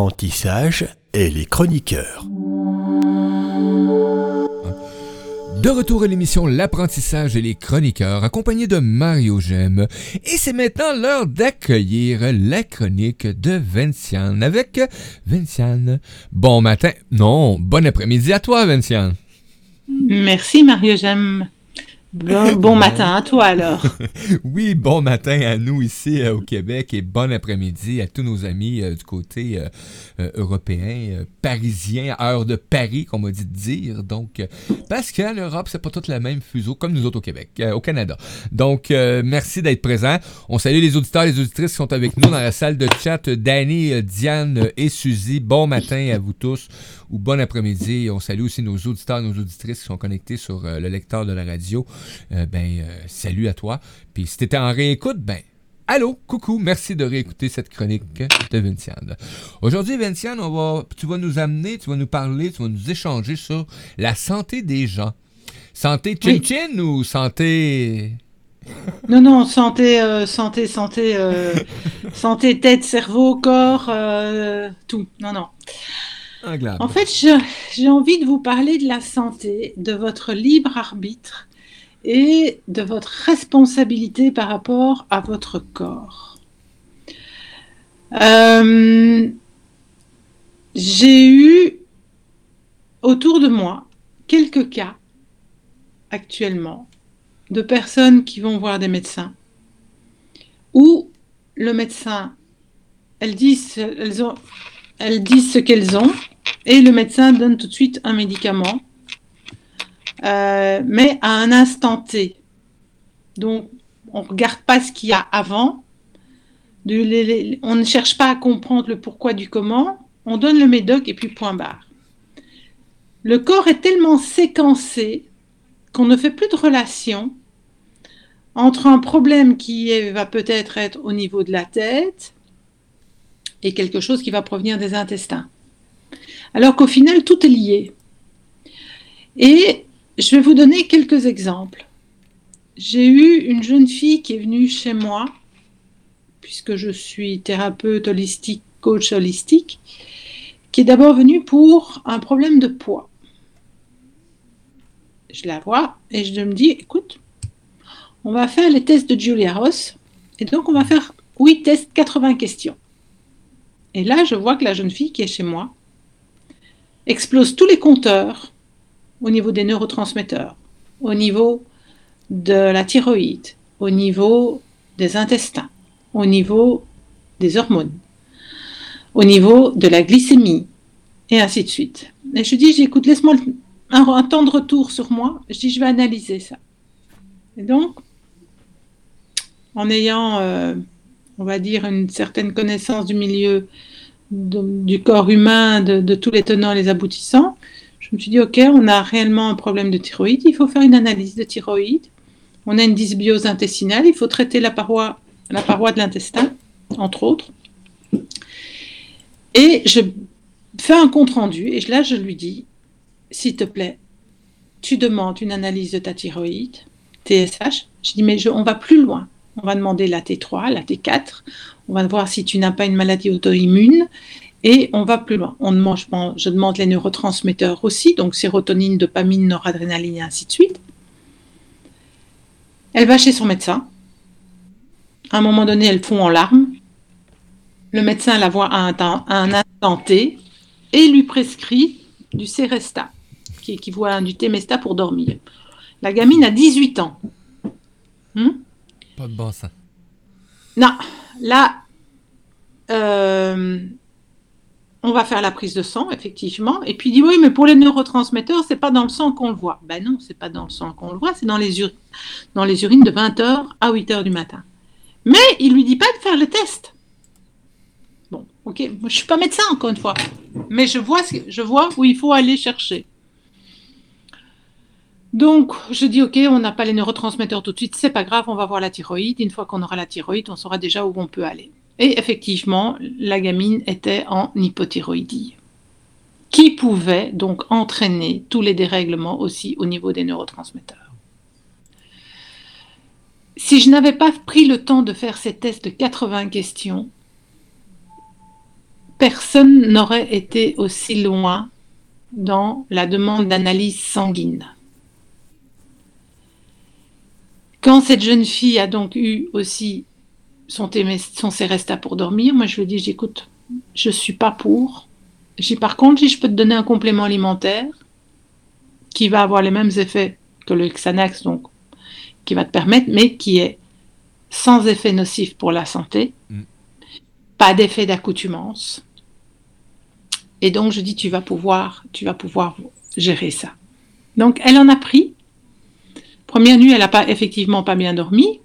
l'apprentissage et les chroniqueurs. De retour à l'émission L'apprentissage et les chroniqueurs, accompagné de Mario Gem. Et c'est maintenant l'heure d'accueillir la chronique de Vinciane avec Vinciane. Bon matin, non, bon après-midi à toi, Vinciane. Merci, Mario Gem. Bon, matin à toi alors. oui, bon matin à nous ici euh, au Québec et bon après-midi à tous nos amis euh, du côté euh, européen, parisien, heure de Paris, qu'on m'a dit de dire. Parce qu'en Europe, c'est pas tout le même fuseau comme nous autres au Québec, au Canada. Donc, merci d'être présent. On salue les auditeurs et les auditrices qui sont avec nous dans la salle de chat. Danny, Diane et Suzy, bon matin à vous tous ou bon après-midi. On salue aussi nos auditeurs et nos auditrices qui sont connectés sur le lecteur de la radio. Euh, ben, euh, salut à toi. Puis si t'étais en réécoute, ben, allô, coucou, merci de réécouter cette chronique de Vinciane. Aujourd'hui, Vinciane, on va, tu vas nous amener, tu vas nous parler, tu vas nous échanger sur la santé des gens. Santé chin-chin ou santé... Non, non, santé, euh, santé, santé, santé, tête, cerveau, corps, tout. Non, non. En fait, j'ai envie de vous parler de la santé, de votre libre arbitre et de votre responsabilité par rapport à votre corps. Euh, j'ai eu autour de moi quelques cas actuellement de personnes qui vont voir des médecins où le médecin, elles elles disent ce qu'elles ont et le médecin donne tout de suite un médicament euh, mais à un instant T. Donc, on ne regarde pas ce qu'il y a avant. on ne cherche pas à comprendre le pourquoi du comment. On donne le médoc et puis point barre. Le corps est tellement séquencé qu'on ne fait plus de relation entre un problème qui va peut-être être au niveau de la tête et quelque chose qui va provenir des intestins. Alors qu'au final, tout est lié. Et je vais vous donner quelques exemples. J'ai eu une jeune fille qui est venue chez moi, puisque je suis thérapeute holistique, coach holistique, qui est d'abord venue pour un problème de poids. Je la vois et je me dis, écoute, on va faire les tests de Julia Ross, et donc on va faire 8 tests, 80 questions. Et là, je vois que la jeune fille qui est chez moi explose tous les compteurs au niveau des neurotransmetteurs, au niveau de la thyroïde, au niveau des intestins, au niveau des hormones, au niveau de la glycémie, et ainsi de suite. Et je dis, j'écoute, laisse-moi un, temps de retour sur moi. Je dis, je vais analyser ça. Et donc, en ayant, euh, on va dire, une certaine connaissance du milieu du corps humain, de, de, tous les tenants et les aboutissants, je me suis dit, OK, on a réellement un problème de thyroïde, il faut faire une analyse de thyroïde. On a une dysbiose intestinale, il faut traiter la paroi, de l'intestin, entre autres. Et je fais un compte rendu, et là, je lui dis, s'il te plaît, tu demandes une analyse de ta thyroïde, TSH. Je dis, mais on va plus loin. On va demander la T3, la T4. On va voir si tu n'as pas une maladie auto-immune. Et on va plus loin. On demande, je demande les neurotransmetteurs aussi, donc sérotonine, dopamine, noradrénaline et ainsi de suite. Elle va chez son médecin. À un moment donné, elle fond en larmes. Le médecin la voit à un, instant T et lui prescrit du Seresta, qui équivaut à du Temesta pour dormir. La gamine a 18 ans. Hmm? Pas de bon ça. Non, là, euh, on va faire la prise de sang, effectivement. Et puis il dit oui, mais pour les neurotransmetteurs, c'est pas dans le sang qu'on le voit. Ben non, c'est pas dans le sang qu'on le voit, c'est dans les urines, dans les urines de 20h à 8h du matin. Mais il lui dit pas de faire le test. Bon, ok, moi je suis pas médecin encore une fois, mais je vois, je vois où il faut aller chercher. Donc, je dis, OK, on n'a pas les neurotransmetteurs tout de suite, c'est pas grave, on va voir la thyroïde. Une fois qu'on aura la thyroïde, on saura déjà où on peut aller. Et effectivement, la gamine était en hypothyroïdie, qui pouvait donc entraîner tous les dérèglements aussi au niveau des neurotransmetteurs. Si je n'avais pas pris le temps de faire ces tests de 80 questions, personne n'aurait été aussi loin dans la demande d'analyse sanguine. Quand cette jeune fille a donc eu aussi son, son Céresta pour dormir, moi je lui ai dit, j'écoute, je ne suis pas pour. J'ai par contre, je peux te donner un complément alimentaire qui va avoir les mêmes effets que le Xanax, donc qui va te permettre, mais qui est sans effet nocif pour la santé, mm. pas d'effet d'accoutumance. Et donc je dis tu vas pouvoir, tu vas pouvoir gérer ça. Donc elle en a pris. Première nuit, elle n'a pas effectivement pas bien dormi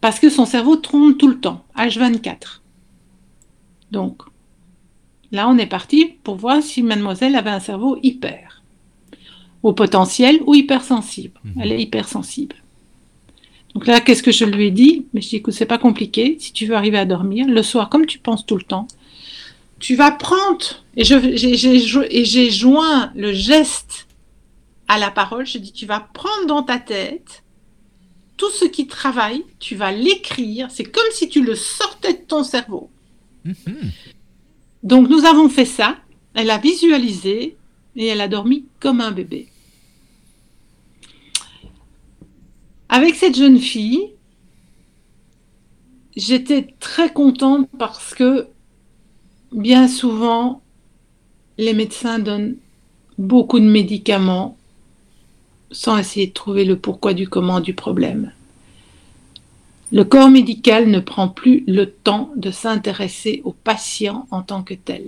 parce que son cerveau trompe tout le temps, H24. Donc là, on est parti pour voir si mademoiselle avait un cerveau hyper au potentiel ou hypersensible. Mhm. Elle est hypersensible. Donc là, qu'est-ce que je lui ai dit? Mais je dis, écoute, c'est pas compliqué. Si tu veux arriver à dormir, le soir, comme tu penses tout le temps, tu vas prendre, et j'ai joint le geste à la parole, je dis, tu vas prendre dans ta tête tout ce qui travaille, tu vas l'écrire, c'est comme si tu le sortais de ton cerveau. Mhm. Donc nous avons fait ça, elle a visualisé et elle a dormi comme un bébé. Avec cette jeune fille, j'étais très contente parce que bien souvent, les médecins donnent beaucoup de médicaments sans essayer de trouver le pourquoi du comment du problème. Le corps médical ne prend plus le temps de s'intéresser au patient en tant que tel.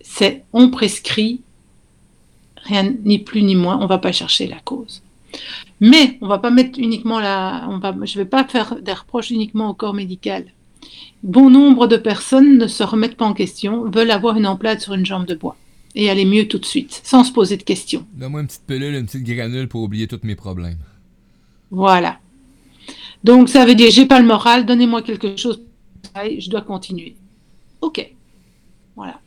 C'est on prescrit, rien ni plus ni moins, on ne va pas chercher la cause. Mais on va pas mettre uniquement la, je ne vais pas faire des reproches uniquement au corps médical. Bon nombre de personnes ne se remettent pas en question, veulent avoir une emplate sur une jambe de bois et aller mieux tout de suite, sans se poser de questions. Donne-moi une petite pilule, une petite granule pour oublier tous mes problèmes. Voilà. Donc ça veut dire j'ai pas le moral, donnez-moi quelque chose, je dois continuer. Ok. Voilà.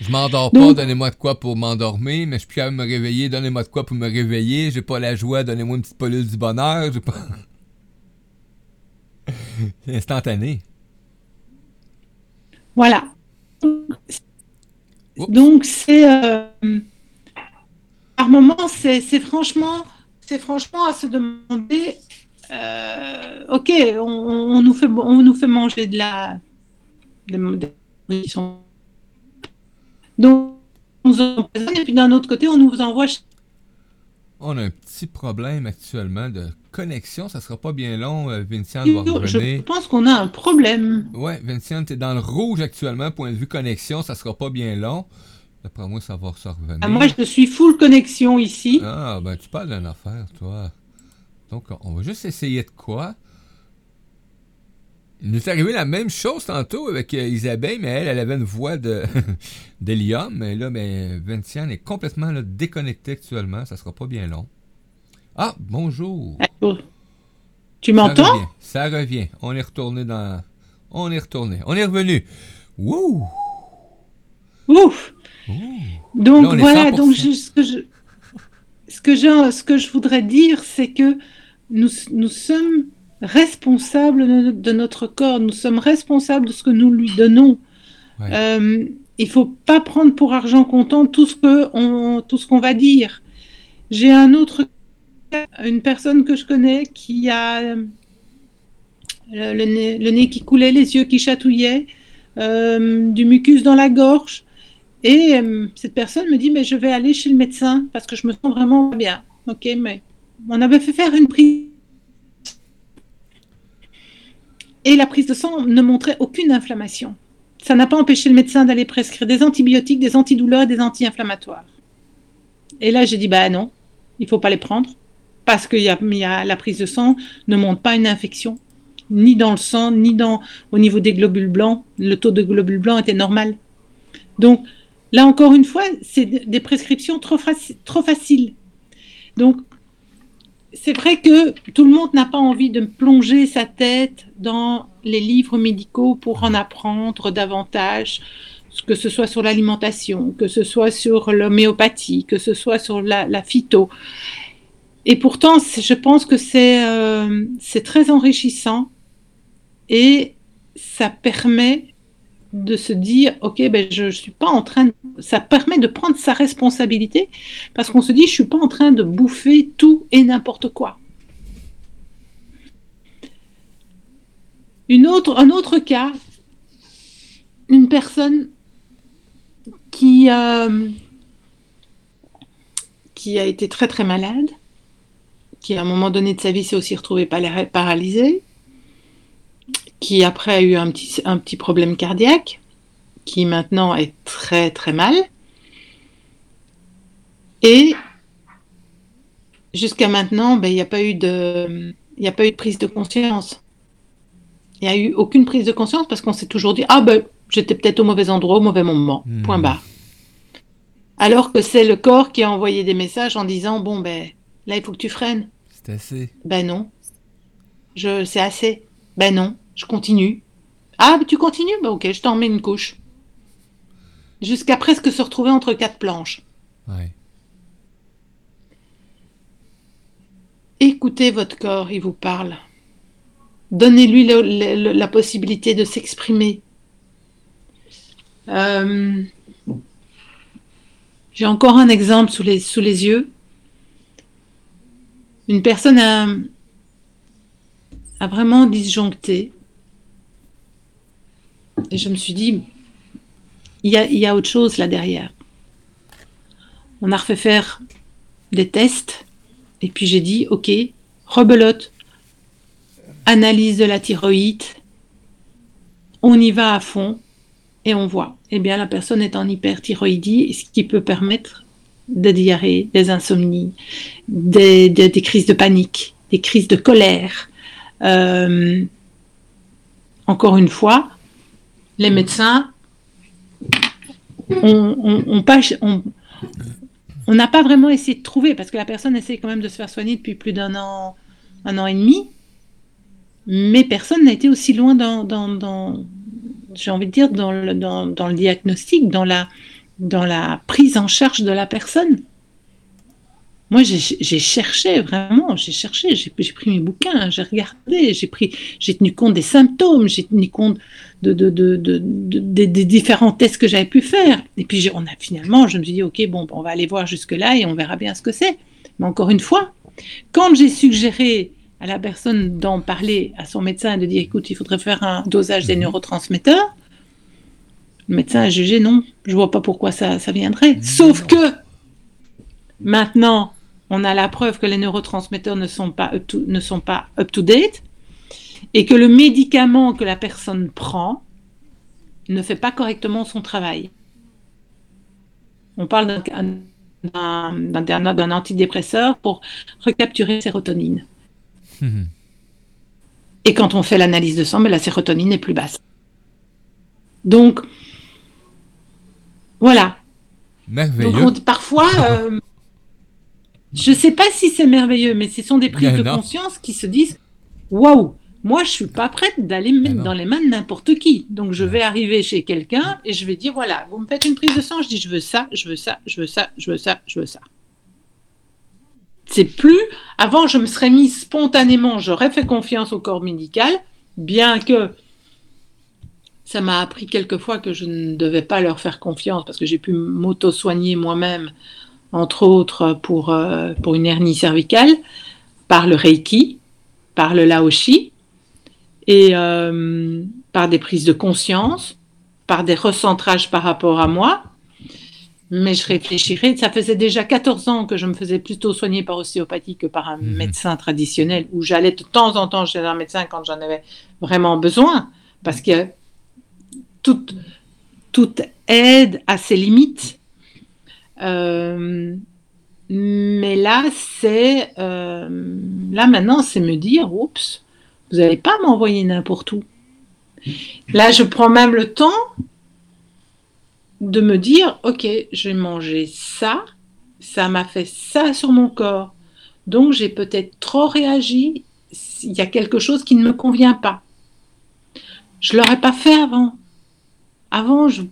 Je m'endors pas, donnez-moi de quoi pour m'endormir, mais je suis capable de me réveiller, donnez-moi de quoi pour me réveiller, j'ai pas la joie, donnez-moi une petite pilule du bonheur, j'ai pas. c'est instantané. Voilà. Donc c'est euh, par moment c'est franchement c'est franchement à se demander euh, ok on, nous fait on nous fait manger de la donc on nous et puis d'un autre côté on nous envoie on a un petit problème actuellement de connexion. Ça sera pas bien long. Euh, Vincent va revenir. Je pense qu'on a un problème. Ouais, Vincent, tu es dans le rouge actuellement. Point de vue connexion, ça sera pas bien long. D'après moi, ça va se revenir. Ah, moi, je suis full connexion ici. Ah, ben, tu parles d'une affaire, toi. Donc, on va juste essayer de quoi? Il nous est arrivé la même chose tantôt avec euh, Isabelle, mais elle, elle avait une voix de d'hélium. Mais là, mais Vinciane est complètement déconnectée actuellement. Ça sera pas bien long. Ah, bonjour. Tu m'entends? Ça, revient. On est retourné dans. On est retourné. On est revenu. Wouh! Ouf! Donc voilà, donc ce, que je, ce, que je, ce que je voudrais dire, c'est que nous, nous sommes responsable de notre corps, nous sommes responsables de ce que nous lui donnons. Euh, il faut pas prendre pour argent comptant ce tout ce qu'on va dire. J'ai un autre une personne que je connais qui a euh, le, nez, qui coulait, les yeux qui chatouillaient, euh, du mucus dans la gorge. Et cette personne me dit, mais je vais aller chez le médecin parce que je me sens vraiment bien. Ok, mais on avait fait faire une prise et la prise de sang ne montrait aucune inflammation. Ça n'a pas empêché le médecin d'aller prescrire des antibiotiques, des antidouleurs, des anti-inflammatoires. Et là, j'ai dit, bah non, il faut pas les prendre, parce que y a, la prise de sang ne montre pas une infection, ni dans le sang, ni dans, au niveau des globules blancs. Le taux de globules blancs était normal. Donc, là encore une fois, c'est des prescriptions trop, trop faciles. Donc, c'est vrai que tout le monde n'a pas envie de plonger sa tête dans les livres médicaux pour en apprendre davantage, que ce soit sur l'alimentation, que ce soit sur l'homéopathie, que ce soit sur la, phyto. Et pourtant, je pense que euh, c'est très enrichissant et ça permet de se dire, ok, ben je, ne suis pas en train, de... ça permet de prendre sa responsabilité parce qu'on se dit, je suis pas en train de bouffer tout et n'importe quoi. Un autre cas, une personne qui, euh, qui a été très très malade, qui à un moment donné de sa vie s'est aussi retrouvée paralysée, qui après a eu un petit, un petit problème cardiaque, qui maintenant est très très mal. Et jusqu'à maintenant, ben, il n'y a, pas eu de, a pas eu de prise de conscience. Il n'y a eu aucune prise de conscience parce qu'on s'est toujours dit Ah ben, j'étais peut-être au mauvais endroit, au mauvais moment. Hmm. Point barre. Alors que c'est le corps qui a envoyé des messages en disant Bon, ben, là, il faut que tu freines. C'est assez. Ben non. Je, c'est assez. Ben non. Je continue. Ah, tu continues? Bah ok, je t'en mets une couche. Jusqu'à presque se retrouver entre quatre planches. Écoutez votre corps, il vous parle. Donnez-lui la possibilité de s'exprimer. Euh, j'ai encore un exemple sous les, sous les yeux. Une personne a, a vraiment disjoncté et je me suis dit, il y a, autre chose là derrière. On a refait faire des tests. Et puis j'ai dit, ok, rebelote, analyse de la thyroïde, on y va à fond et on voit. Eh bien, la personne est en hyperthyroïdie, ce qui peut permettre des diarrhées, des insomnies, des, crises de panique, des crises de colère. Euh, encore une fois, les médecins on n'a pas vraiment essayé de trouver, parce que la personne essaie quand même de se faire soigner depuis plus d'un an, un an et demi, mais personne n'a été aussi loin dans, j'ai envie de dire, dans le, dans, le diagnostic, dans la, dans la prise en charge de la personne. Moi, j'ai cherché vraiment, j'ai cherché, j'ai pris mes bouquins, j'ai regardé, j'ai pris, j'ai tenu compte des symptômes, j'ai tenu compte de, des différents tests que j'avais pu faire. Et puis, on a finalement, je me suis dit, ok, bon, on va aller voir jusque là et on verra bien ce que c'est. Mais encore une fois, quand j'ai suggéré à la personne d'en parler à son médecin et de dire, écoute, il faudrait faire un dosage des mhm. neurotransmetteurs, le médecin a jugé non, je vois pas pourquoi ça, ça viendrait. Sauf que maintenant, on a la preuve que les neurotransmetteurs ne sont pas up to, ne sont pas up to date et que le médicament que la personne prend ne fait pas correctement son travail. On parle d'un antidépresseur pour recapturer sérotonine. Mhm. Et quand on fait l'analyse de sang, la sérotonine est plus basse. Donc, voilà. Merveilleux. parfois, euh, je ne sais pas si c'est merveilleux, mais ce sont des prises de conscience qui se disent Waouh, moi je suis pas prête d'aller me mettre dans les mains de n'importe qui. Donc je vais arriver chez quelqu'un et je vais dire Voilà, vous me faites une prise de sang, je dis Je veux ça, je veux ça, je veux ça, je veux ça, je veux ça. C'est plus. Avant, je me serais mise spontanément, j'aurais fait confiance au corps médical, bien que ça m'a appris quelquefois que je ne devais pas leur faire confiance parce que j'ai pu m'auto-soigner moi-même entre autres pour, euh, pour une hernie cervicale, par le Reiki, par le Laoshi, et euh, par des prises de conscience, par des recentrages par rapport à moi. Mais je réfléchirais, ça faisait déjà 14 ans que je me faisais plutôt soigner par ostéopathie que par un mhm. médecin traditionnel, où j'allais de temps en temps chez un médecin quand j'en avais vraiment besoin, parce que toute, aide a ses limites. Euh, mais là, c'est euh, là maintenant, c'est me dire, oups, vous n'allez pas m'envoyer n'importe où. Là, je prends même le temps de me dire, ok, je vais manger ça, ça m'a fait ça sur mon corps, donc j'ai peut-être trop réagi. Il y a quelque chose qui ne me convient pas. Je l'aurais pas fait avant. Avant, je,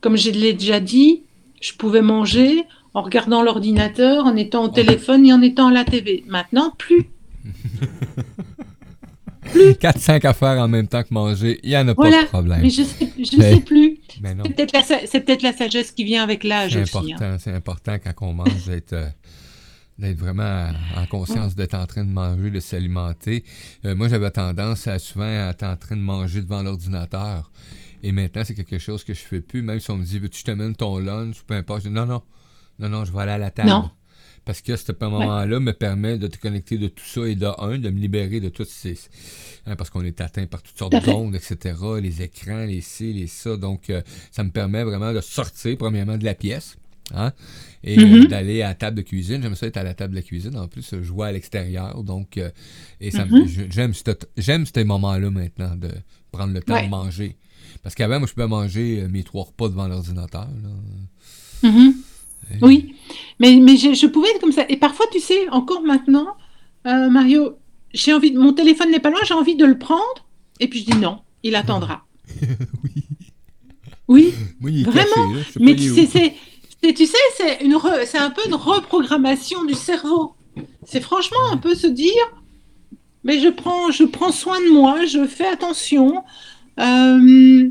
comme je l'ai déjà dit, je pouvais manger en regardant l'ordinateur, en étant au téléphone et en étant à la TV. Maintenant, plus. plus. 4-5 affaires en même temps que manger, il n'y en a pas de problème. Mais je sais, je Mais- sais plus. Mais non, C'est peut-être la, sagesse qui vient avec l'âge c'est aussi. hein. important, c'est important quand on mange d'être euh, d'être vraiment en conscience d'être en train de manger, de s'alimenter. Euh, moi, j'avais tendance à souvent à être en train de manger devant l'ordinateur. Et maintenant, c'est quelque chose que je fais plus. Même si on me dit, veux-tu que je t'amène ton lunch, peu importe. Je dis, non, non, non, non, je vais aller à la table. Non. Parce que ce moment-là me permet de te connecter de tout ça et de un, de me libérer de toutes ces. hein, parce qu'on est atteint par toutes sortes d'ondes, etc. Les écrans, les ci, les ça. Donc, euh, ça me permet vraiment de sortir, premièrement, de la pièce. Hein, et euh, Mhm. d'aller à la table de cuisine. J'aime ça être à la table de cuisine. En plus, je vois à l'extérieur. Donc, euh, et ça Mhm. je- j'aime ce- j'aime ces moments-là maintenant de prendre le temps Ouais. de manger. Parce qu'avant, moi, je pouvais manger euh, mes trois repas devant l'ordinateur. Mhm. Et- Oui, mais, mais je, je pouvais être comme ça. Et parfois, tu sais, encore maintenant, euh, Mario, j'ai envie de, mon téléphone n'est pas loin, j'ai envie de le prendre. Et puis je dis non, il attendra. oui. Oui, Moi, il est Vraiment, caché. Sais mais tu est sais, où. c'est, c'est- tu sais, c'est une, re- c'est un peu une reprogrammation du cerveau. C'est franchement un peu se dire, mais je prends, je prends soin de moi, je fais attention. Euh,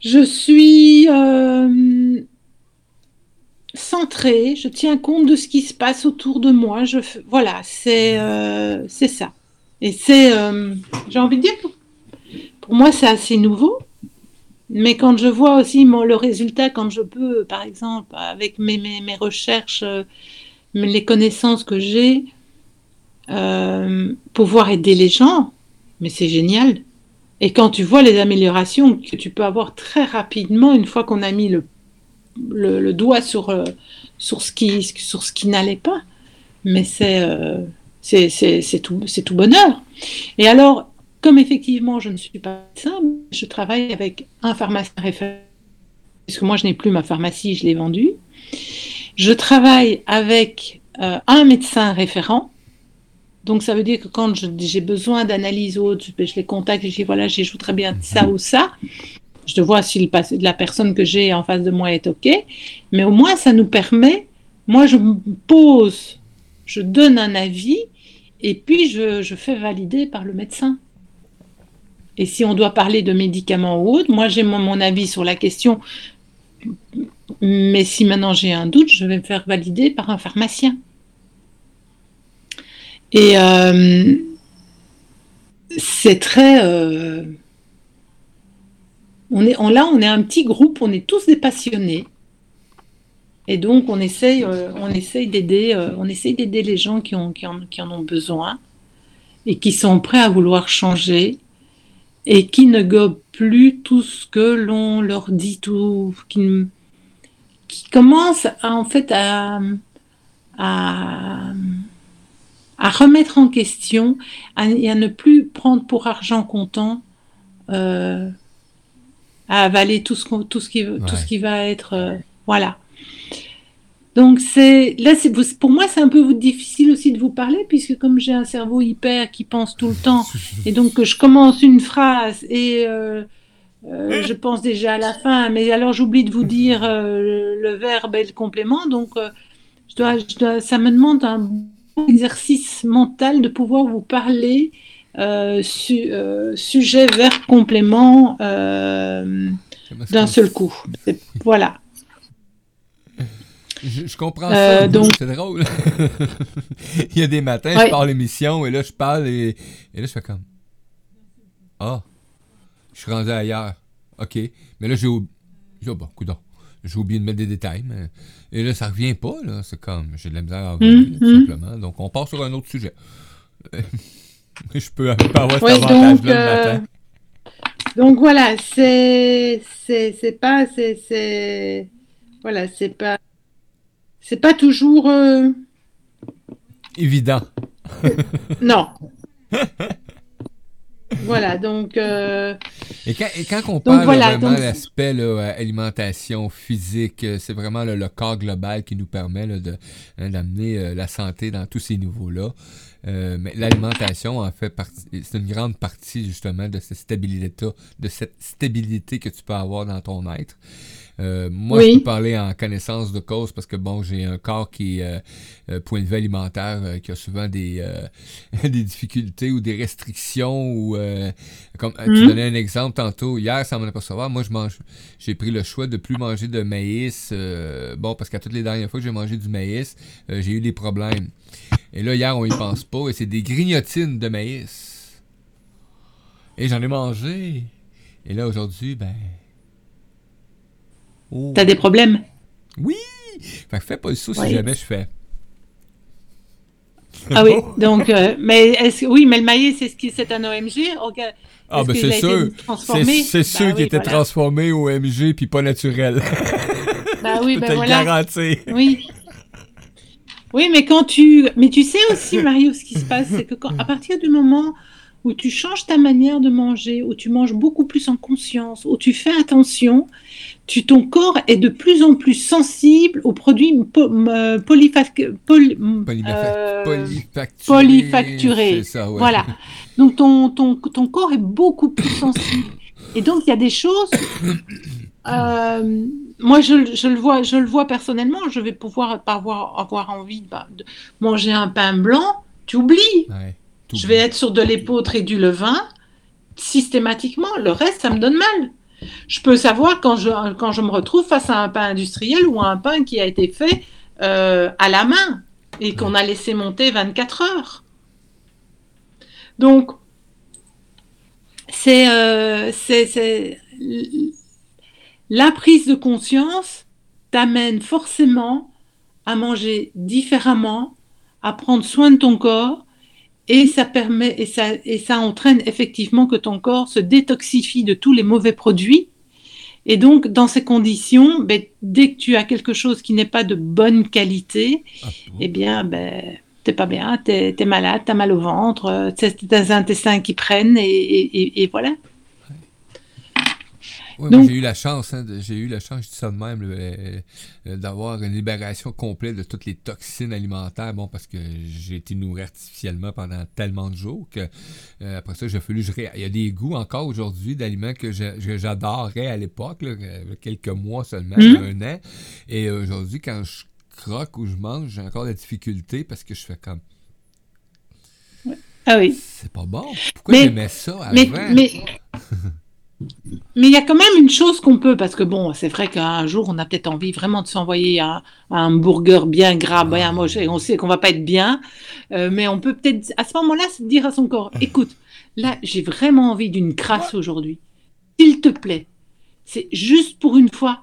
je suis euh, centrée, je tiens compte de ce qui se passe autour de moi. Voilà, c'est, euh, ça. Et c'est, euh, j'ai envie de dire, pour, moi, c'est assez nouveau. Mais quand je vois aussi le résultat, quand je peux, par exemple, avec mes, mes, mes recherches, euh, les connaissances que j'ai, pouvoir aider les gens, mais c'est génial. Et quand tu vois les améliorations que tu peux avoir très rapidement, une fois qu'on a mis le, le, doigt sur, euh, sur ce qui, sur ce qui n'allait pas, mais c'est euh, tout, tout bonheur. Et alors, comme effectivement je ne suis pas médecin, je travaille avec un pharmacien référent, puisque moi je n'ai plus ma pharmacie, je l'ai vendue. Je travaille avec euh, un médecin référent. Donc ça veut dire que quand j'ai besoin d'analyse ou autre, je, les contacte et je dis voilà, j'ajouterais bien ça ou ça. Je vois si la personne que j'ai en face de moi est OK. Mais au moins, ça nous permet, moi je me pose, je donne un avis et puis je, je fais valider par le médecin. Et si on doit parler de médicaments ou autre, moi j'ai mon avis sur la question. Mais si maintenant j'ai un doute, je vais me faire valider par un pharmacien. Et euh, c'est très. euh, on est, là, on est un petit groupe, on est tous des passionnés. Et donc, on essaye, euh, on essaye d'aider, on essaye d'aider les gens qui, ont, qui, en, qui en ont besoin et qui sont prêts à vouloir changer et qui ne gobent plus tout ce que l'on leur dit, tout, qui, qui commencent à, en fait à, à, à remettre en question à- et à ne plus prendre pour argent comptant, euh, à avaler tout ce, qu'on- tout ce, qui, tout Ouais. ce qui va être. euh, voilà. Donc, c'est là, c'est vous- pour moi, c'est un peu difficile aussi de vous parler, puisque comme j'ai un cerveau hyper qui pense tout le temps, et donc que je commence une phrase et euh, euh, je pense déjà à la fin, mais alors j'oublie de vous dire euh, le, le verbe et le complément, donc je dois, je dois- ça me demande un exercice mental de pouvoir vous parler euh, su- euh, sujet, verbe, complément euh, d'un seul coup. Voilà. Je, je comprends ça. donc- C'est drôle. Il y a des matins, Ouais. je pars l'émission et là, je parle et, et là, je fais comme. Ah, je suis rendu ailleurs. OK. Mais là, j'ai oublié. Oh, bon, coudonc. J'ai oublié de mettre des détails. Mais... Et là, ça revient pas. là. C'est comme. J'ai de la misère à revenir, Mhm. tout simplement. Donc, on part sur un autre sujet. je peux, peux avoir cet avantage-là donc, le euh, matin? Donc voilà, c'est c'est c'est pas c'est c'est voilà, c'est pas c'est pas toujours euh, Évident. non. Voilà, donc. euh, Et quand, et quand on parle voilà, vraiment de l'aspect euh, alimentation physique, euh, c'est vraiment là, le corps global qui nous permet là, de, hein, d'amener euh, la santé dans tous ces niveaux-là. Euh, mais l'alimentation en fait partie, c'est une grande partie justement de cette stabilité, de cette stabilité que tu peux avoir dans ton être. Euh, moi, Oui. je peux parler en connaissance de cause parce que bon, j'ai un corps qui, euh, euh, point de vue alimentaire, euh, qui a souvent des, des difficultés ou des restrictions ou comme tu Mhm. donnais un exemple tantôt hier, sans m'en apercevoir, moi je mange, j'ai pris le choix de plus manger de maïs. bon, parce qu'à toutes les dernières fois que j'ai mangé du maïs, j'ai eu des problèmes. Et là hier, on y pense pas et c'est des grignotines de maïs. Et j'en ai mangé. Et là aujourd'hui, ben. T'as des problèmes? Oui! Fait que fais pas ça si Oui. jamais je fais. Ah oui, donc, euh, mais est-ce, oui, mais le maïs, c'est ce qui, c'est un OMG. Ah, ben c'est sûr. C'est c'est Bah sûr qu'il était voilà. transformé au MG puis pas naturel. Bah oui, Je peux ben te le voilà. garantir. Oui. Oui, mais quand tu. Mais tu sais aussi, Mario, ce qui se passe, c'est que quand, à partir du moment où tu changes ta manière de manger, où tu manges beaucoup plus en conscience, où tu fais attention, tu, ton corps est de plus en plus sensible aux produits euh, polyfac- poly- Polymafa- euh, Polyfacturé. polyfacturé. C'est ça, ouais. Voilà. Donc ton, ton, ton corps est beaucoup plus sensible. Et donc il y a des choses. euh, moi, je, je le vois, je le vois personnellement. Je vais pouvoir pas avoir, avoir envie bah, de manger un pain blanc. Tu oublies. Ouais, tout Je vais être sur de l'épeautre et du levain systématiquement. Le reste, ça me donne mal. Je peux savoir quand je, quand je me retrouve face à un pain industriel ou à un pain qui a été fait euh, à la main et qu'on a laissé monter 24 heures. Donc, c'est euh, c'est- la prise de conscience t'amène forcément à manger différemment, à prendre soin de ton corps et ça permet et ça, et ça entraîne effectivement que ton corps se détoxifie de tous les mauvais produits. Et donc, dans ces conditions, ben, dès que tu as quelque chose qui n'est pas de bonne qualité, Ah, eh bien, ben, t'es pas bien, t'es es malade, t'as mal au ventre, euh, c'est tes intestins qui prennent et, et- et- et voilà. Donc- j'ai eu la chance, hein, de- j'ai eu la chance, je dis ça de même, euh, euh, d'avoir une libération complète de toutes les toxines alimentaires, bon, parce que j'ai été nourri artificiellement pendant tellement de jours que euh, après ça, j'ai fallu, je ré- il y a des goûts encore aujourd'hui d'aliments que je- j'adorais à l'époque, là, quelques mois seulement, Mhm. un an, et aujourd'hui, quand je croque ou je mange, j'ai encore de la difficulté parce que je fais comme, Ah oui. c'est pas bon, pourquoi Mais- j'aimais ça avant? Mais mais mais il y a quand même une chose qu'on peut parce que bon, c'est vrai qu'un jour on a peut-être envie vraiment de s'envoyer un, un burger bien gras, bien moche et on sait qu'on va pas être bien, euh, mais on peut peut-être à ce moment-là se dire à son corps, écoute, là j'ai vraiment envie d'une crasse aujourd'hui, s'il te plaît, c'est juste pour une fois.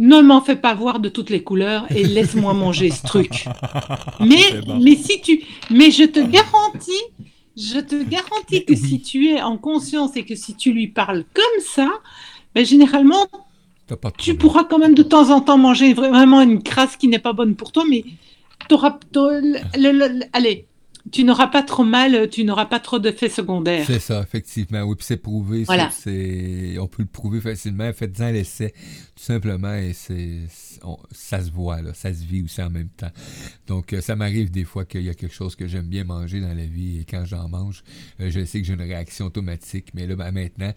Ne m'en fais pas voir de toutes les couleurs et laisse-moi manger ce truc. Mais, mais si tu, mais je te garantis, je te garantis que si tu es en conscience et que si tu lui parles comme ça, ben généralement, pas tu pourras quand même de temps en temps manger vra- vraiment une crasse qui n'est pas bonne pour toi, mais t'auras, t'auras- le- allez, tu n'auras pas trop mal, tu n'auras pas trop d'effets secondaires. C'est ça, effectivement. Oui, puis c'est prouvé. Voilà. c'est, on peut le prouver facilement. Faites-en l'essai, tout simplement, et c'est, ça se voit, là, ça se vit aussi en même temps. Donc, euh, ça m'arrive des fois qu'il y a quelque chose que j'aime bien manger dans la vie, et quand j'en mange, euh, je sais que j'ai une réaction automatique. Mais là, ben, maintenant,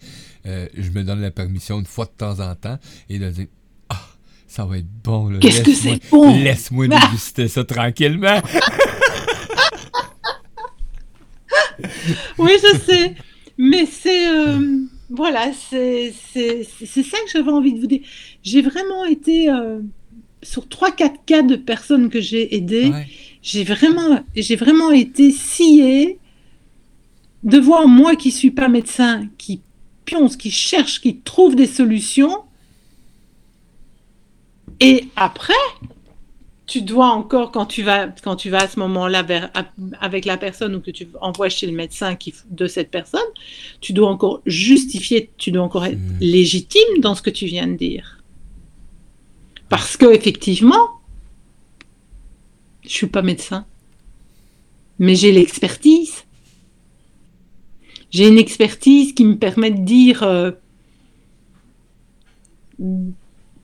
euh, je me donne la permission une fois de temps en temps, et de dire, ah, ça va être bon. Qu'est-ce que laisse-moi- c'est bon! Laisse-moi Ah! déguster ça tranquillement. Oui, je sais. Mais c'est. euh, voilà, c'est ça que j'avais envie de vous dire. J'ai vraiment été. euh, sur 3-4 cas de personnes que j'ai aidées, Ouais. j'ai vraiment, j'ai vraiment été sciée de voir moi qui suis pas médecin, qui pionce, qui cherche, qui trouve des solutions. Et après, tu dois encore, quand tu vas, quand tu vas à ce moment-là avec la personne ou que tu envoies chez le médecin qui, de cette personne, tu dois encore justifier, tu dois encore être Mm. légitime dans ce que tu viens de dire. Parce que effectivement, je suis pas médecin, mais j'ai l'expertise. j'ai une expertise qui me permet de dire euh,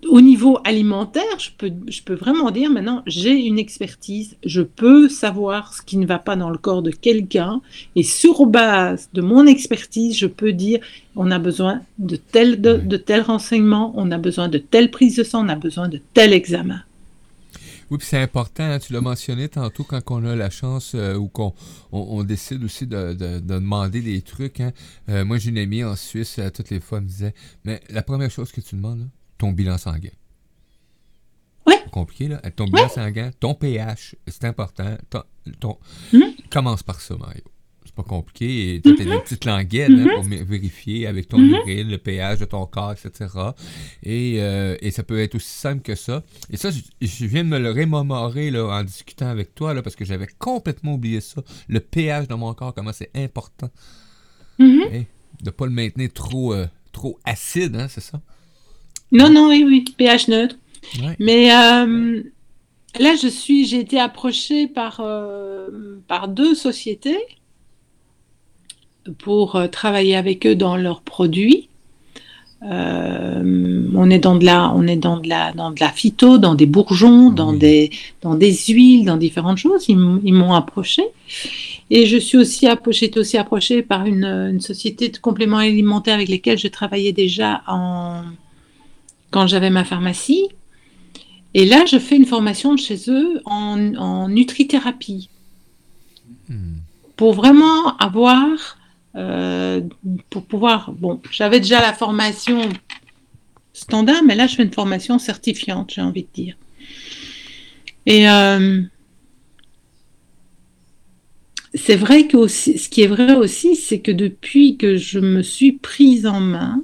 au niveau alimentaire, je peux, je peux vraiment dire maintenant, j'ai une expertise, je peux savoir ce qui ne va pas dans le corps de quelqu'un, et sur base de mon expertise, je peux dire, on a besoin de tel, de, de tel renseignement, on a besoin de telle prise de sang, on a besoin de tel examen. Oui, puis c'est important, hein, tu l'as mentionné tantôt quand on a la chance euh, ou qu'on on, décide aussi de, de, demander des trucs. Hein. Euh, moi, j'ai une amie en Suisse, à toutes les fois, elle me disait Mais la première chose que tu demandes, ton bilan sanguin. Oui. compliqué, là. Ton bilan sanguin, ton pH, c'est important. Ton, hmm? Commence par ça, Mario pas compliqué. Tu as une petite languette hein, pour vérifier avec ton urine le pH de ton corps, etc. Euh, et, ça peut être aussi simple que ça. Et ça, je, viens de me le rémémorer là, en discutant avec toi, là, parce que j'avais complètement oublié ça. Le pH dans mon corps, comment c'est important. Mm-hmm. de ne pas le maintenir trop, euh, trop acide, hein, c'est ça? Non, non, oui, oui, pH neutre. Mais euh, là, je suis, j'ai été approchée par, par deux sociétés pour euh, travailler avec eux dans leurs produits. Euh, on est dans de la, on est dans de la, dans de la phyto, dans des bourgeons, dans des, dans des huiles, dans différentes choses. Ils, m'ont approché. Et je suis aussi approchée, aussi approchée par une, une, société de compléments alimentaires avec lesquels je travaillais déjà en, quand j'avais ma pharmacie. Et là, je fais une formation chez eux en, en nutrithérapie. Pour vraiment avoir euh, pour pouvoir. Bon, j'avais déjà la formation standard, mais là, je fais une formation certifiante, j'ai envie de dire. Et euh, c'est vrai que aussi, ce qui est vrai aussi, c'est que depuis que je me suis prise en main,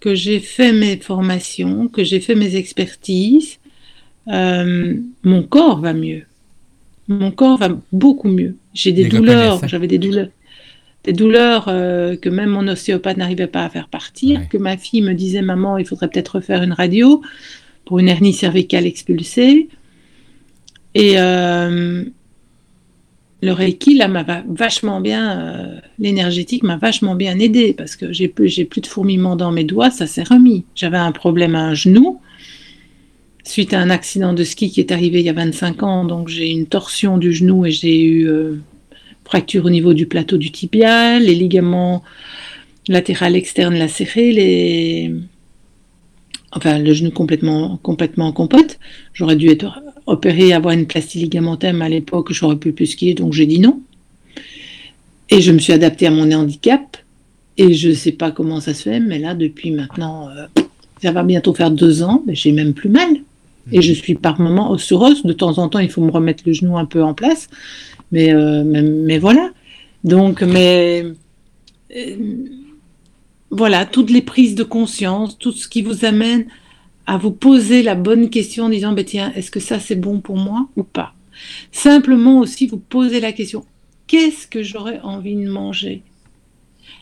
que j'ai fait mes formations, que j'ai fait mes expertises, euh, mon corps va mieux. Mon corps va beaucoup mieux. J'ai des douleurs, j'avais des douleurs des douleurs euh, que même mon ostéopathe n'arrivait pas à faire partir, que ma fille me disait maman, il faudrait peut-être refaire une radio pour une hernie cervicale expulsée. Et euh, le Reiki, là, m'a vachement bien, euh, l'énergétique m'a vachement bien aidé parce que j'ai plus, de fourmillements dans mes doigts, ça s'est remis. J'avais un problème à un genou suite à un accident de ski qui est arrivé il y a 25 ans, donc j'ai une torsion du genou et j'ai eu fracture au niveau du plateau du tibia, les ligaments latérales externes lacérés, les... enfin le genou complètement, complètement en compote. J'aurais dû être opéré, avoir une plastie ligamentaire, mais à l'époque j'aurais pu plus skier, donc j'ai dit non. Et je me suis adapté à mon handicap. Et je ne sais pas comment ça se fait, mais là, depuis maintenant, euh, ça va bientôt faire deux ans, mais j'ai même plus mal. Et je suis par moments osseuse. De temps en temps, il faut me remettre le genou un peu en place. Euh, mais, mais, voilà. Donc, mais euh, voilà, toutes les prises de conscience, tout ce qui vous amène à vous poser la bonne question en disant, bah, tiens, est-ce que ça c'est bon pour moi ou pas? Simplement aussi vous poser la question, qu'est-ce que j'aurais envie de manger?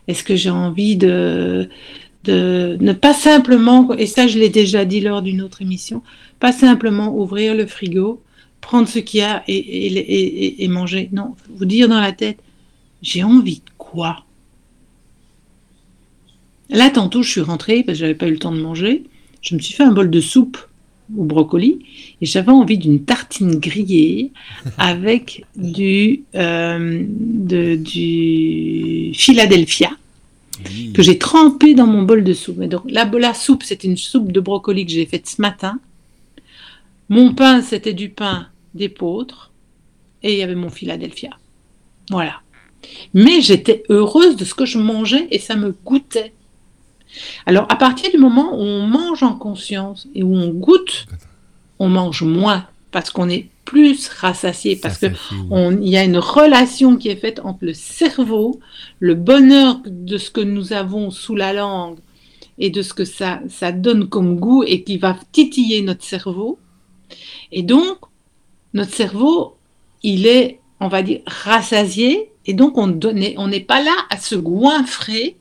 Est-ce que j'ai envie de, ne pas simplement, et ça je l'ai déjà dit lors d'une autre émission, pas simplement ouvrir le frigo prendre ce qu'il y a et, manger. Non, vous dire dans la tête, j'ai envie de quoi? Là, tantôt, je suis rentrée parce que j'avais pas eu le temps de manger. Je me suis fait un bol de soupe au brocoli et j'avais envie d'une tartine grillée avec du, euh, du Philadelphia que j'ai trempé dans mon bol de soupe. donc, la, la soupe, c'était une soupe de brocoli que j'ai faite ce matin. Mon pain, c'était du pain d'épeautre et il y avait mon Philadelphia. Voilà. Mais j'étais heureuse de ce que je mangeais et ça me goûtait. Alors, à partir du moment où on mange en conscience et où on goûte, on mange moins parce qu'on est plus rassasié, parce qu'il y a une relation qui est faite entre le cerveau, le bonheur de ce que nous avons sous la langue et de ce que ça, ça donne comme goût et qui va titiller notre cerveau, et donc, notre cerveau, il est, on va dire, rassasié, et donc on n'est pas là à se goinfrer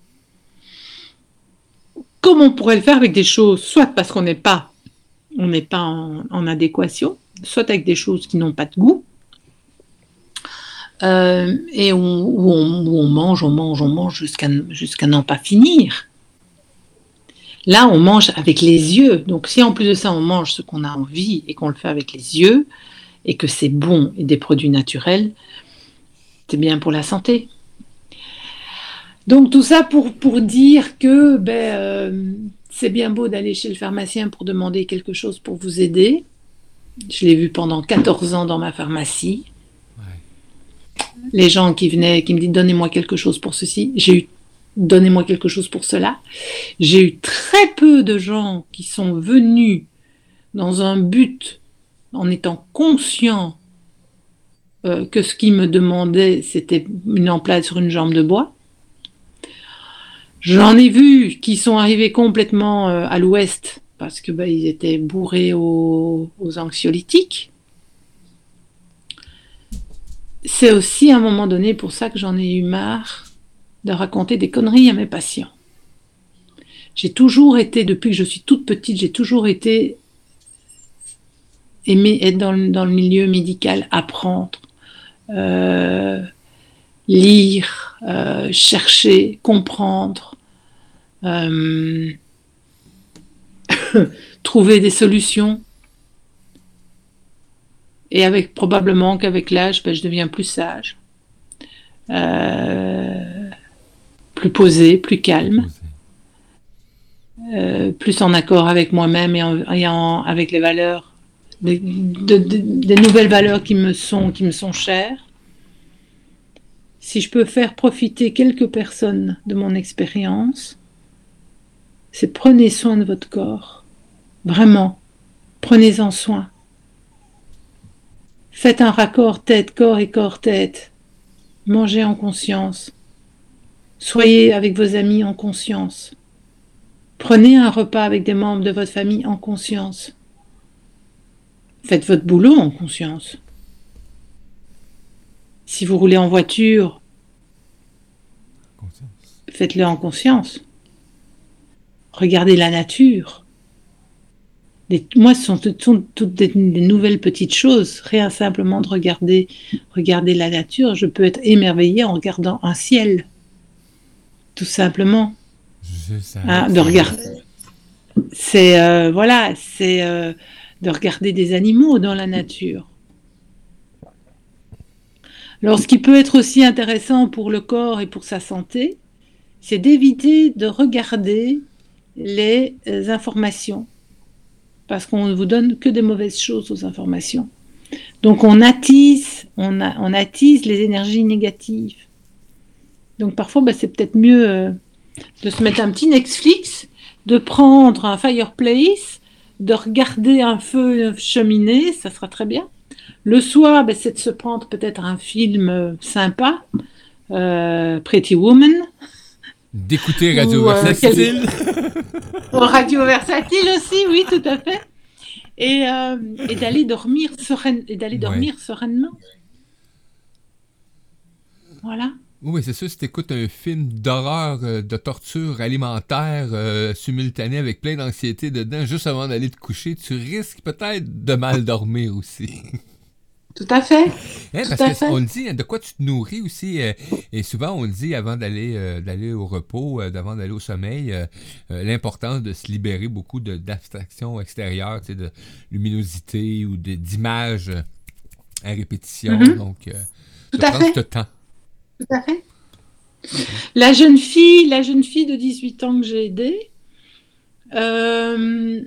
comme on pourrait le faire avec des choses, soit parce qu'on n'est pas, on n'est pas en, adéquation, soit avec des choses qui n'ont pas de goût. euh, et où on, mange, on mange, on mange jusqu'à jusqu'à n'en pas finir. Là, on mange avec les yeux. Donc, si en plus de ça, on mange ce qu'on a envie et qu'on le fait avec les yeux, et que c'est bon et des produits naturels, c'est bien pour la santé. Donc, tout ça pour, pour dire que ben, euh, c'est bien beau d'aller chez le pharmacien pour demander quelque chose pour vous aider. Je l'ai vu pendant 14 ans dans ma pharmacie. Les gens qui venaient, qui me disent donnez-moi quelque chose pour ceci, j'ai eu donnez-moi quelque chose pour cela. J'ai eu très peu de gens qui sont venus dans un but en étant conscients euh, que ce qu'ils me demandaient, c'était une emplate sur une jambe de bois. J'en ai vu qui sont arrivés complètement euh, à l'ouest parce que ben, ils étaient bourrés aux, anxiolytiques. C'est aussi à un moment donné pour ça que j'en ai eu marre de raconter des conneries à mes patients. J'ai toujours été, depuis que je suis toute petite, j'ai toujours été aimé être dans le, dans le milieu médical, apprendre, euh, lire, euh, chercher, comprendre, euh, trouver des solutions. Et avec probablement qu'avec l'âge, ben, je deviens plus sage plus posé, plus calme, euh, plus en accord avec moi-même et, en, avec les valeurs, des, nouvelles valeurs qui me sont, qui me sont chères. Si je peux faire profiter quelques personnes de mon expérience, c'est prenez soin de votre corps. Vraiment, prenez-en soin. Faites un raccord tête-corps et corps-tête. Mangez en conscience. Soyez avec vos amis en conscience. Prenez un repas avec des membres de votre famille en conscience. Faites votre boulot en conscience. Si vous roulez en voiture, faites-le en conscience. Regardez la nature. moi, ce sont, toutes des, nouvelles petites choses. Rien simplement de regarder, regarder la nature. Je peux être émerveillé en regardant un ciel tout simplement. Hein, de regarder. C'est euh, voilà, c'est euh, de regarder des animaux dans la nature. Alors, ce qui peut être aussi intéressant pour le corps et pour sa santé, c'est d'éviter de regarder les euh, informations, parce qu'on ne vous donne que des mauvaises choses aux informations. Donc, on attise, on, attise les énergies négatives. Donc parfois, bah, c'est peut-être mieux euh, de se mettre un petit Netflix, de prendre un fireplace, de regarder un feu cheminée, ça sera très bien. Le soir, bah, c'est de se prendre peut-être un film euh, sympa, euh, Pretty Woman. D'écouter Radio Versatile. Radio Versatile aussi, oui, tout à fait. Et, d'aller dormir, et d'aller dormir sereinement. Voilà. Oui, c'est sûr, si tu écoutes un film d'horreur, euh, de torture alimentaire euh, simultanée avec plein d'anxiété dedans, juste avant d'aller te coucher, tu risques peut-être de mal dormir aussi. Tout à fait. Hein, parce qu'on le dit, hein, de quoi tu te nourris aussi, euh, et souvent on le dit avant d'aller d'aller au repos, d'avant d'aller au sommeil, l'importance de se libérer beaucoup d'abstractions extérieures, de luminosité ou d'images à répétition. Mm-hmm. Donc, Tout à fait. ce temps. Tout à fait. La jeune fille, la jeune fille de 18 ans que j'ai aidée, euh,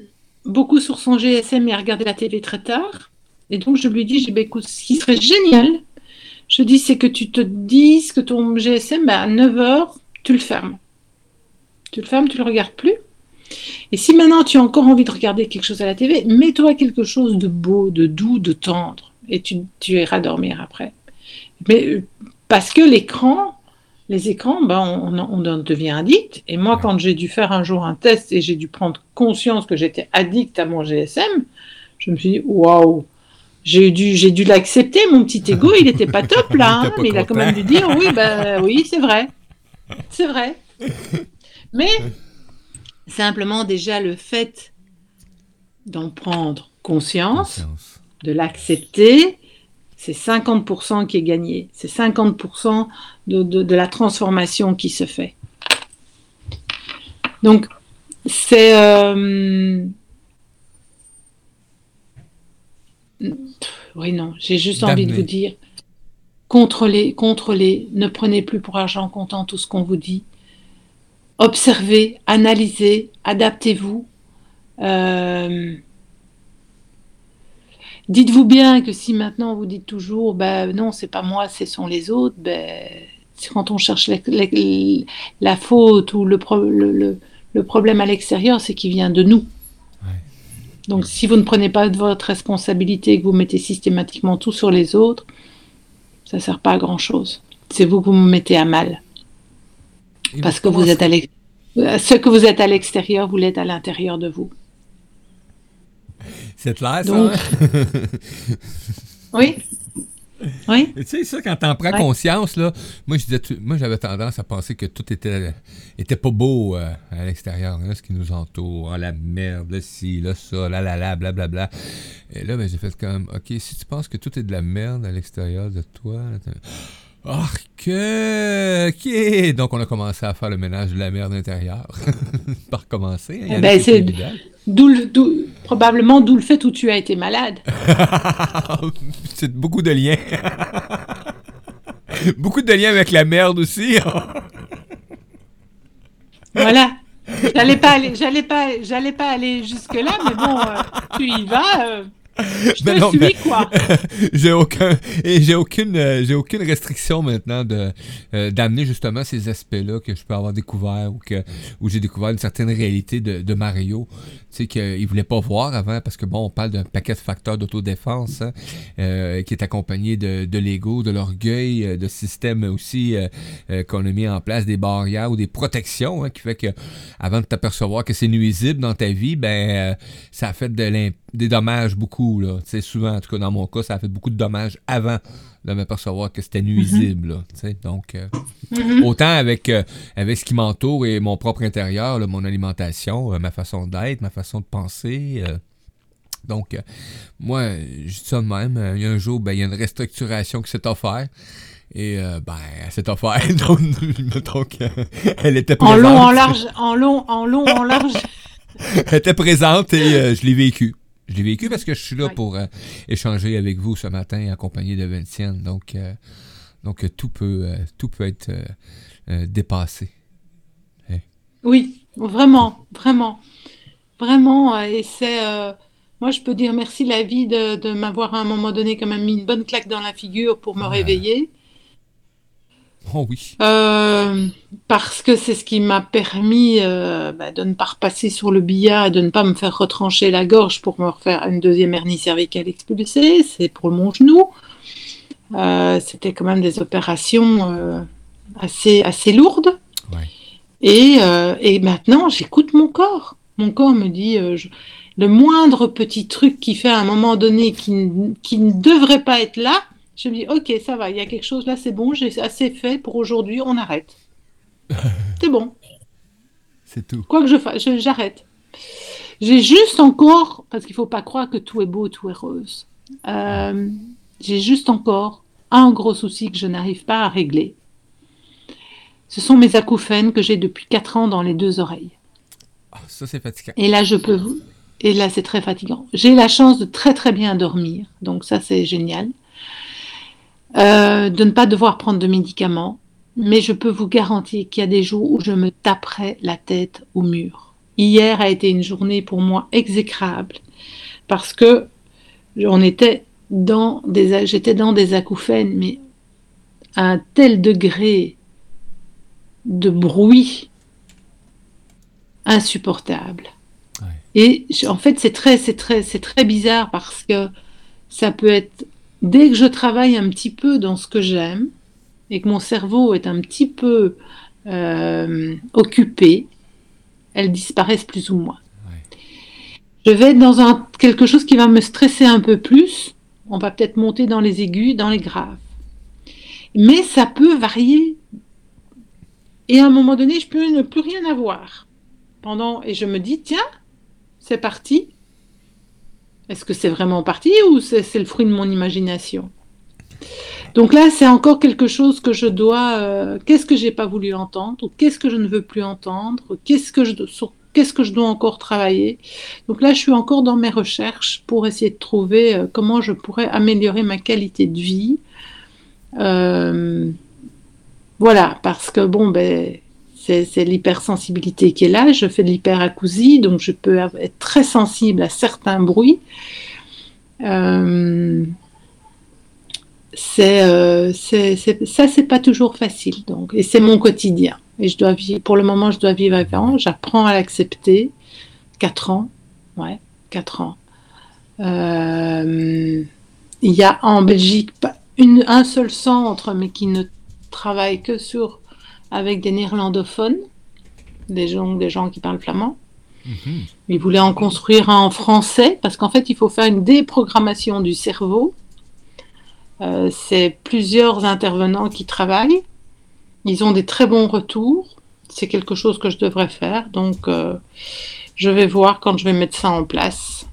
beaucoup sur son GSM et a regardé la télé très tard. Et donc je lui dis, bah, écoute, ce qui serait génial, je dis, c'est que tu te dises que ton GSM, bah, à 9h, tu le fermes. Tu le fermes, tu le regardes plus. Et si maintenant tu as encore envie de regarder quelque chose à la télé, mets-toi quelque chose de beau, de doux, de tendre, et tu, tu iras dormir après. Mais euh, parce que l'écran, les écrans, ben, on, on, devient addict. Et moi, quand j'ai dû faire un jour un test et j'ai dû prendre conscience que j'étais addict à mon GSM, je me suis dit, waouh, j'ai dû, j'ai dû l'accepter, mon petit ego, il n'était pas top là, hein, mais il a quand même dû dire, oui, ben oui, c'est vrai, c'est vrai. Mais simplement déjà le fait d'en prendre conscience. de l'accepter, c'est 50% qui est gagné. C'est 50% de, de, de, la transformation qui se fait. Donc, c'est... Euh... Oui, non, j'ai juste envie de vous dire, contrôlez, contrôlez, ne prenez plus pour argent comptant tout ce qu'on vous dit. Observez, analysez, adaptez-vous. Euh... Dites-vous bien que si maintenant vous dites toujours, ben non, c'est pas moi, ce sont les autres, ben, quand on cherche la, la, la faute ou le, le, le problème à l'extérieur, c'est qu'il vient de nous. Donc, si vous ne prenez pas de votre responsabilité et que vous mettez systématiquement tout sur les autres, ça ne sert pas à grand chose. C'est vous que vous me mettez à mal. Et Parce que vous êtes à ce que vous êtes à l'extérieur, vous l'êtes à l'intérieur de vous. C'est clair, ça? Donc... oui. Oui. Tu sais, ça, quand t'en prends ouais. conscience, là, moi, je disais, moi, j'avais tendance à penser que tout était, était pas beau euh, à l'extérieur, hein, ce qui nous entoure, oh, la merde, là, ci, là, ça, là, là, là, blablabla. Bla, bla. Et là, ben, j'ai fait comme, OK, si tu penses que tout est de la merde à l'extérieur de toi, là, que, ok. Donc, on a commencé à faire le ménage de la merde intérieure. Par commencer. Hein, ben, c'est d'où, probablement d'où le fait où tu as été malade. c'est beaucoup de liens. beaucoup de liens avec la merde aussi. voilà. J'allais pas aller, j'allais pas, j'allais pas aller jusque là, mais bon, euh, tu y vas. Euh... Je te non, suis, mais, quoi. j'ai aucun, j'ai aucune, euh, j'ai aucune restriction maintenant de d'amener justement ces aspects-là que je peux avoir découvert ou que où j'ai découvert une certaine réalité de, de Mario, sais qu'il voulait pas voir avant parce que bon, on parle d'un paquet de facteurs d'autodéfense hein, euh, qui est accompagné de, de l'ego, de l'orgueil, euh, de systèmes aussi euh, qu'on a mis en place des barrières ou des protections hein, qui fait que avant de t'apercevoir que c'est nuisible dans ta vie, ben ça a fait de des dommages beaucoup là. Souvent en tout cas dans mon cas, ça a fait beaucoup de dommages avant de m'apercevoir que c'était nuisible. Mm -hmm. Donc, euh, mm -hmm. autant avec, euh, avec ce qui m'entoure et mon propre intérieur, là, mon alimentation, euh, ma façon d'être, ma façon de penser. donc, moi, je dis ça de même. Il y a un jour, ben, il y a une restructuration qui s'est offerte. Et ben, elle s'est offerte. Donc, donc elle était présente. En long, en large, en long, en long, en large. elle était présente et je l'ai vécu. Je l'ai vécu parce que je suis là pour euh, échanger avec vous ce matin, accompagné de Vinciane. Donc, euh, donc tout, peut, euh, tout peut être dépassé. Hey. Oui, vraiment, vraiment. Vraiment. Et c'est. moi, je peux dire merci la vie de, de m'avoir à un moment donné quand même mis une bonne claque dans la figure pour me réveiller. Oh oui. Euh, parce que c'est ce qui m'a permis euh, bah, de ne pas repasser sur le billard et de ne pas me faire retrancher la gorge pour me refaire une deuxième hernie cervicale expulsée. C'est pour mon genou. Euh, C'était quand même des opérations assez, assez lourdes. Ouais. Et, et, maintenant, j'écoute mon corps. Mon corps me dit je, le moindre petit truc qui fait à un moment donné qui, qui ne devrait pas être là je me dis, ok, ça va, il y a quelque chose là, c'est bon, j'ai assez fait pour aujourd'hui, on arrête. c'est bon. C'est tout. Quoi que je fasse, j'arrête. J'ai juste encore, parce qu'il ne faut pas croire que tout est beau, tout est rose. Euh, j'ai juste encore un gros souci que je n'arrive pas à régler. Ce sont mes acouphènes que j'ai depuis 4 ans dans les deux oreilles. Oh, ça, c'est fatigant. Et là, je peux vous. Et là, c'est très fatigant. J'ai la chance de très très bien dormir, donc ça, c'est génial. Euh, de ne pas devoir prendre de médicaments, mais je peux vous garantir qu'il y a des jours où je me taperai la tête au mur. Hier a été une journée pour moi exécrable parce que on était dans des, j'étais dans des acouphènes, mais à un tel degré de bruit insupportable. Ouais. Et en fait, c'est très, c'est très, c'est très bizarre parce que ça peut être dès que je travaille un petit peu dans ce que j'aime et que mon cerveau est un petit peu euh, occupé, elles disparaissent plus ou moins. Ouais. Je vais être dans un, quelque chose qui va me stresser un peu plus. On va peut-être monter dans les aigus, dans les graves. Mais ça peut varier. Et à un moment donné, je peux ne plus rien avoir. Pendant, et je me dis, tiens, c'est parti, est-ce que c'est vraiment parti ou c'est le fruit de mon imagination? Donc là, c'est encore quelque chose que je dois. euh, qu'est-ce que j'ai pas voulu entendre ou Qu'est-ce que je ne veux plus entendre Qu'est-ce que je sur qu'est-ce que je dois encore travailler? Donc là, je suis encore dans mes recherches pour essayer de trouver euh, comment je pourrais améliorer ma qualité de vie. Euh, voilà, parce que bon, ben, c'est l'hypersensibilité qui est là. Je fais de l'hyperacousie, donc je peux être très sensible à certains bruits. Euh, c'est, euh, ça, c'est pas toujours facile. Donc, et c'est mon quotidien. Et je dois vivre, pour le moment, je dois vivre avec. J'apprends à l'accepter. Quatre ans, ouais, quatre ans. Euh, il y a en Belgique une, un seul centre, mais qui ne travaille que sur avec des néerlandophones, des gens, des gens qui parlent flamand. Mhm. Il voulait en construire un en français parce qu'en fait, il faut faire une déprogrammation du cerveau. Euh, c'est plusieurs intervenants qui travaillent. Ils ont des très bons retours. C'est quelque chose que je devrais faire. Donc, euh, je vais voir quand je vais mettre ça en place.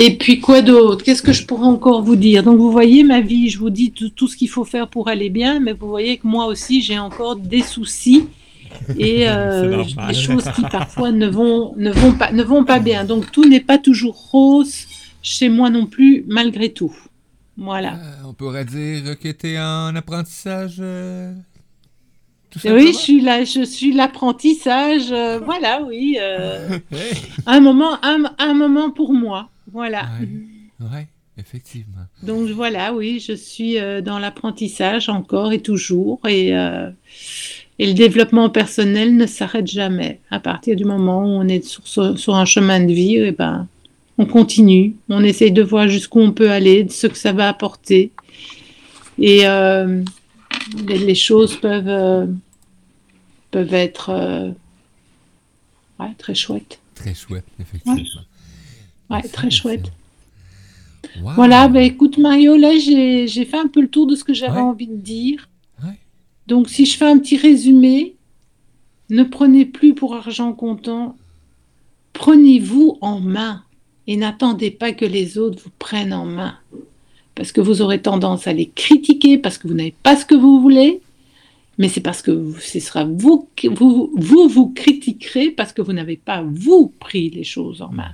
Et puis, quoi d'autre? Qu'est-ce que je pourrais encore vous dire? Donc, vous voyez ma vie, je vous dis tout, tout ce qu'il faut faire pour aller bien, mais vous voyez que moi aussi, j'ai encore des soucis et euh, des choses qui parfois ne vont, ne, vont pas, ne vont pas bien. Donc tout n'est pas toujours rose chez moi non plus, malgré tout. Voilà. Euh, on pourrait dire que tu es en apprentissage. euh, tout oui, je suis là, je suis l'apprentissage. euh, voilà, oui. euh, Hey. un moment, un, un moment pour moi. Voilà. Ouais. Ouais, effectivement. Donc voilà, oui, je suis euh, dans l'apprentissage encore et toujours. Et, euh, et le développement personnel ne s'arrête jamais. À partir du moment où on est sur, sur- un chemin de vie, eh ben, on continue. On essaye de voir jusqu'où on peut aller, de ce que ça va apporter. Et euh, les, les choses peuvent, peuvent être ouais, très chouettes. Très chouette, effectivement. Ouais, Merci, très chouette. Wow. Voilà, ben écoute Mario, là j'ai fait un peu le tour de ce que j'avais Ouais. envie de dire. Ouais. Donc si je fais un petit résumé, ne prenez plus pour argent comptant, prenez-vous en main et n'attendez pas que les autres vous prennent en main. Parce que vous aurez tendance à les critiquer parce que vous n'avez pas ce que vous voulez, mais c'est parce que ce sera vous, qui- vous, vous vous critiquerez parce que vous n'avez pas vous pris les choses en main.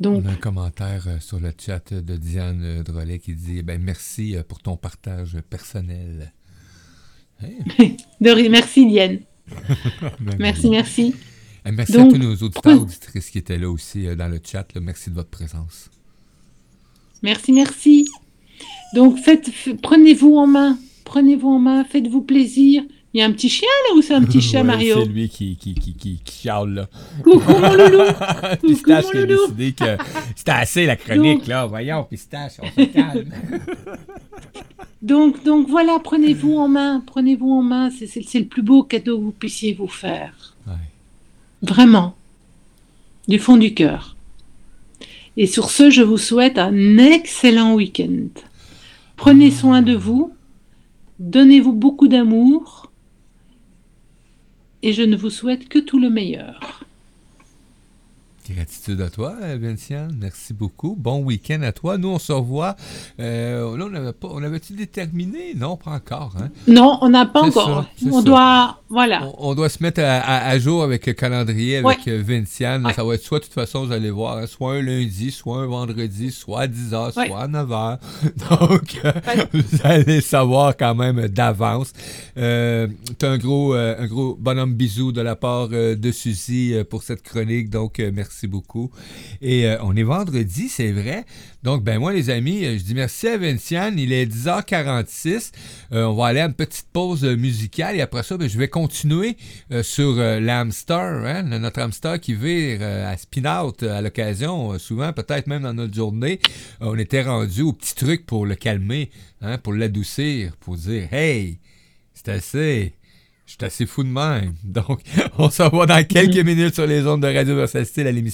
Donc On a un commentaire euh, sur le chat de Diane euh, Drolet qui dit ben, Merci euh, pour ton partage personnel. Hey, de ri- merci Diane, ben, merci merci. Eh, merci Donc, à tous nos auditeurs auditrices qui étaient là aussi euh, dans le chat. là. Merci de votre présence. Merci, merci. Donc, faites, prenez-vous en main. Prenez-vous en main, faites-vous plaisir. Il y a un petit chien là ou c'est un petit chat, Ouais, Mario? C'est lui qui, qui, qui, qui, qui chiale, là. Coucou mon loulou Pistache mon qui a décidé que c'était assez la chronique, Donc- là. Voyons, Pistache, on se calme. donc, donc voilà, prenez-vous en main. Prenez-vous en main. C'est le plus beau cadeau que vous puissiez vous faire. Ouais. Vraiment. Du fond du cœur. Et sur ce, je vous souhaite un excellent week-end. Prenez soin de vous. Donnez-vous beaucoup d'amour. Et je ne vous souhaite que tout le meilleur. Gratitude à toi, Vinciane. Merci beaucoup. Bon week-end à toi. Nous, on se revoit. Euh, là, on avait pas, on avait-tu déterminé? Non, pas encore. Hein? Non, on n'a pas encore. ça, on ça. doit. Voilà. On, on doit se mettre à, à- à jour avec le calendrier, avec euh, Vinciane. Ouais. Ça va être soit, de toute façon, vous allez voir, hein, soit un lundi, soit un vendredi, soit à 10h, soit à 9h. Donc, euh, vous allez savoir quand même d'avance. Euh, un gros, euh, un gros bonhomme bisou de la part euh, de Suzy euh, pour cette chronique. Donc, euh, merci beaucoup. Et euh, on est vendredi, c'est vrai. Donc, ben moi, les amis, euh, je dis merci à Vinciane. Il est 10h46. Euh, on va aller à une petite pause musicale et après ça, ben, je vais continuer euh, sur l'hamster, hein, notre hamster qui vire à spin-out à l'occasion, souvent, peut-être même dans notre journée. On était rendu au petit truc pour le calmer, hein, pour l'adoucir, pour dire Hey, c'est assez. Je suis assez fou de même. Donc, on se revoit dans quelques minutes sur les ondes de Radio Versacité, à l'émission.